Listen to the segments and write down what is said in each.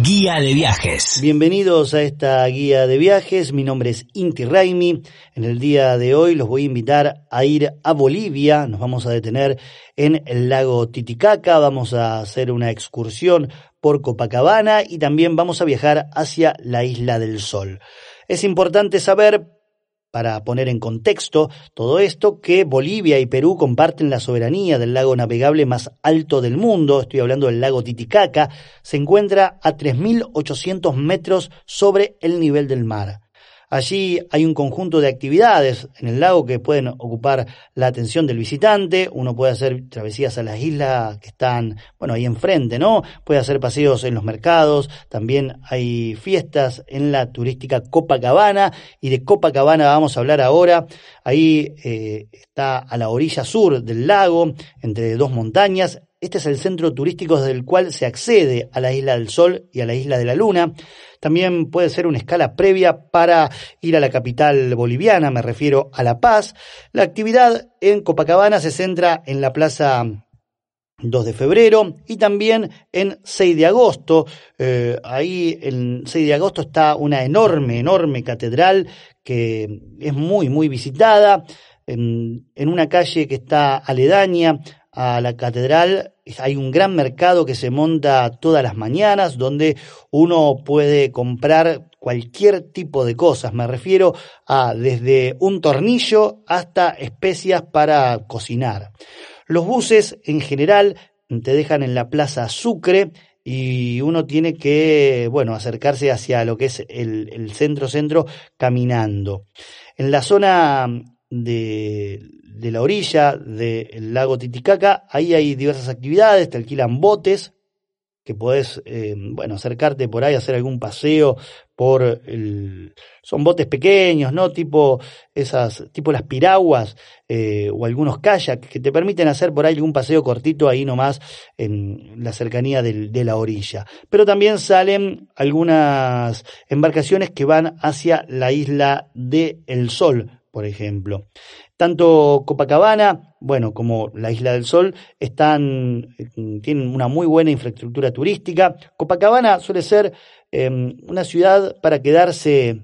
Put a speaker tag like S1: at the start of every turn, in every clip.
S1: Guía de viajes.
S2: Bienvenidos a esta guía de viajes. Mi nombre es Inti Raimi. En el día de hoy los voy a invitar a ir a Bolivia. Nos vamos a detener en el lago Titicaca. Vamos a hacer una excursión por Copacabana y también vamos a viajar hacia la Isla del Sol. Es importante saber para poner en contexto todo esto, que Bolivia y Perú comparten la soberanía del lago navegable más alto del mundo, estoy hablando del lago Titicaca, se encuentra a 3.800 metros sobre el nivel del mar. Allí hay un conjunto de actividades en el lago que pueden ocupar la atención del visitante. Uno puede hacer travesías a las islas que están, bueno, ahí enfrente, ¿no? Puede hacer paseos en los mercados. También hay fiestas en la turística Copacabana. Y de Copacabana vamos a hablar ahora. Ahí eh, está a la orilla sur del lago, entre dos montañas. Este es el centro turístico desde el cual se accede a la Isla del Sol y a la Isla de la Luna. También puede ser una escala previa para ir a la capital boliviana, me refiero a La Paz. La actividad en Copacabana se centra en la Plaza 2 de febrero y también en 6 de agosto. Eh, ahí en 6 de agosto está una enorme, enorme catedral que es muy, muy visitada. En, en una calle que está aledaña a la catedral hay un gran mercado que se monta todas las mañanas donde uno puede comprar cualquier tipo de cosas. Me refiero a desde un tornillo hasta especias para cocinar. Los buses en general te dejan en la Plaza Sucre y uno tiene que, bueno, acercarse hacia lo que es el centro-centro caminando. En la zona de, la orilla del lago Titicaca, ahí hay diversas actividades, te alquilan botes, que podés, eh, bueno, acercarte por ahí, hacer algún paseo por el... Son botes pequeños, ¿no? Tipo esas, tipo las piraguas eh, o algunos kayaks que te permiten hacer por ahí algún paseo cortito ahí nomás en la cercanía de la orilla. Pero también salen algunas embarcaciones que van hacia la isla de El Sol, por ejemplo. Tanto Copacabana, bueno, como la Isla del Sol están, tienen una muy buena infraestructura turística. Copacabana suele ser em, una ciudad para quedarse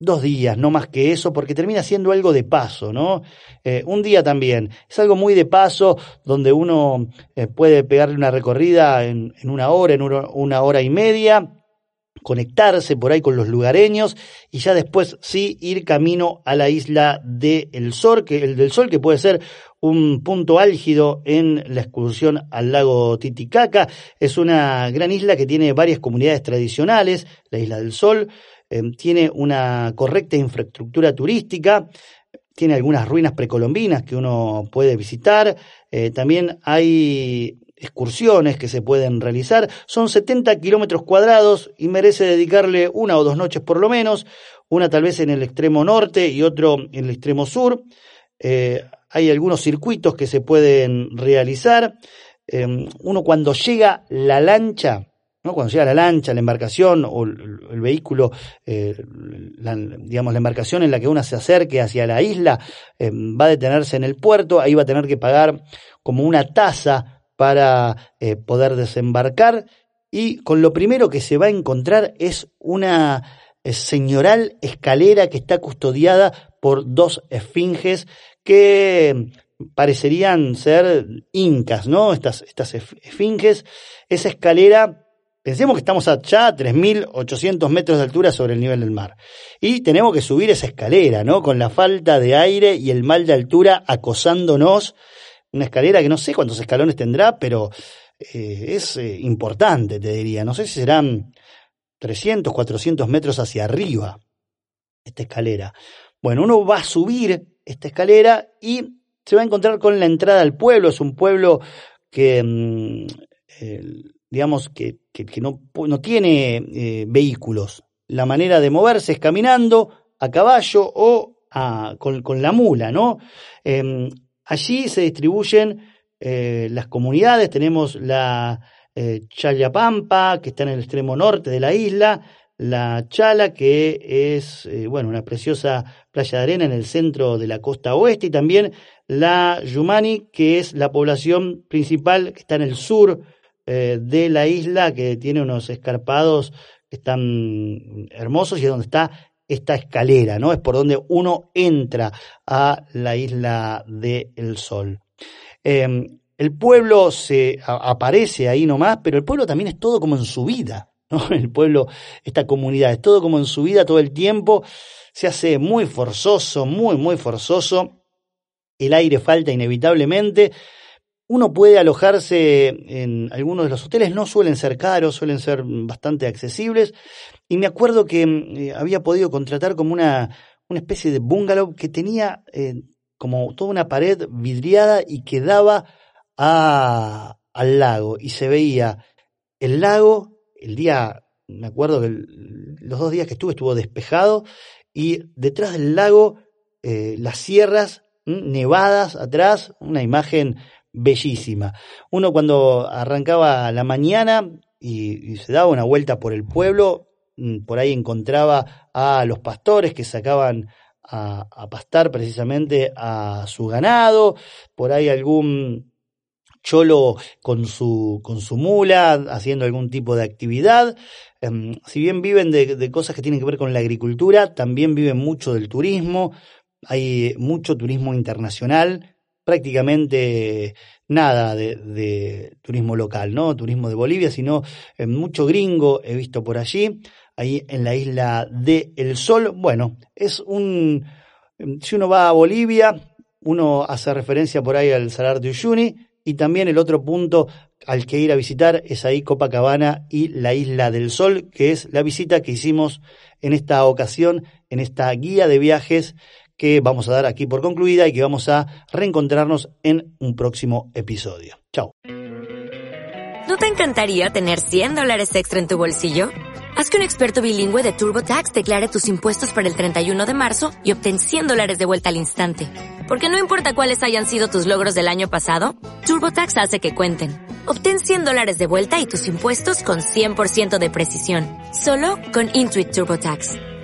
S2: dos días, no más que eso, porque termina siendo algo de paso, ¿no? Eh, un día también. Es algo muy de paso, donde uno eh, puede pegarle una recorrida en, una hora, en una hora y media, conectarse por ahí con los lugareños y ya después sí ir camino a la isla del Sol, que el del Sol que puede ser un punto álgido en la excursión al lago Titicaca. Es una gran isla que tiene varias comunidades tradicionales, la isla del Sol, eh, tiene una correcta infraestructura turística, tiene algunas ruinas precolombinas que uno puede visitar, eh, también hay excursiones que se pueden realizar. Son 70 kilómetros cuadrados y merece dedicarle una o dos noches por lo menos, una tal vez en el extremo norte y otro en el extremo sur. Eh, hay algunos circuitos que se pueden realizar. Em, uno cuando llega la lancha, ¿no? cuando llega la lancha, la embarcación o el, vehículo, eh, digamos la embarcación en la que uno se acerque hacia la isla, em, va a detenerse en el puerto, ahí va a tener que pagar como una tasa para eh, poder desembarcar y con lo primero que se va a encontrar es una eh, señoral escalera que está custodiada por dos esfinges que parecerían ser incas, ¿no? Estas, estas esfinges, esa escalera, pensemos que estamos allá a 3.800 metros de altura sobre el nivel del mar. Y tenemos que subir esa escalera, ¿no? Con la falta de aire y el mal de altura acosándonos una escalera que no sé cuántos escalones tendrá, pero eh, es eh, importante, te diría. No sé si serán 300, 400 metros hacia arriba esta escalera. Bueno, uno va a subir esta escalera y se va a encontrar con la entrada al pueblo. Es un pueblo que, mm, digamos, que, no, no, tiene vehículos. La manera de moverse es caminando, a caballo o con, la mula, ¿no? Allí se distribuyen eh, las comunidades, tenemos la eh, que está en el extremo norte de la isla, la Chala, que es, eh, bueno, una preciosa playa de arena en el centro de la costa oeste, y también la Yumani, que es la población principal que está en el sur de la isla, que tiene unos escarpados que están hermosos y es donde está esta escalera, ¿no? Es por donde uno entra a la isla del Sol. Em, el pueblo se aparece ahí nomás, pero el pueblo también es todo como en su vida, ¿no? El pueblo, esta comunidad, es todo como en su vida todo el tiempo, se hace muy forzoso, muy, muy forzoso, el aire falta inevitablemente, uno puede alojarse en algunos de los hoteles, no suelen ser caros, suelen ser bastante accesibles. Y me acuerdo que eh, había podido contratar como una, una especie de bungalow que tenía eh, como toda una pared vidriada y que daba a, al lago. Y se veía el lago, el día, me acuerdo que los dos días que estuve estuvo despejado y detrás del lago eh, las sierras nevadas atrás, una imagen bellísima. Uno cuando arrancaba la mañana y, se daba una vuelta por el pueblo, mm, por ahí encontraba a los pastores que sacaban a, pastar precisamente a su ganado, por ahí algún cholo con su, con su mula haciendo algún tipo de actividad. Em, si bien viven de cosas que tienen que ver con la agricultura, también viven mucho del turismo, hay mucho turismo internacional, prácticamente nada de, turismo local, ¿no? Turismo de Bolivia, sino eh, mucho gringo he visto por allí, ahí en la isla de El Sol. Bueno, es un... Si uno va a Bolivia, uno hace referencia por ahí al Salar de Uyuni, y también el otro punto al que ir a visitar es ahí Copacabana y la Isla del Sol, que es la visita que hicimos en esta ocasión, en esta guía de viajes que vamos a dar aquí por concluida y que vamos a reencontrarnos en un próximo episodio. Chao.
S3: ¿No te encantaría tener 100 dólares extra en tu bolsillo? Haz que un experto bilingüe de TurboTax declare tus impuestos para el 31 de marzo y obtén 100 dólares de vuelta al instante. Porque no importa cuáles hayan sido tus logros del año pasado, TurboTax hace que cuenten. Obtén 100 dólares de vuelta y tus impuestos con 100% de precisión. Solo con Intuit TurboTax.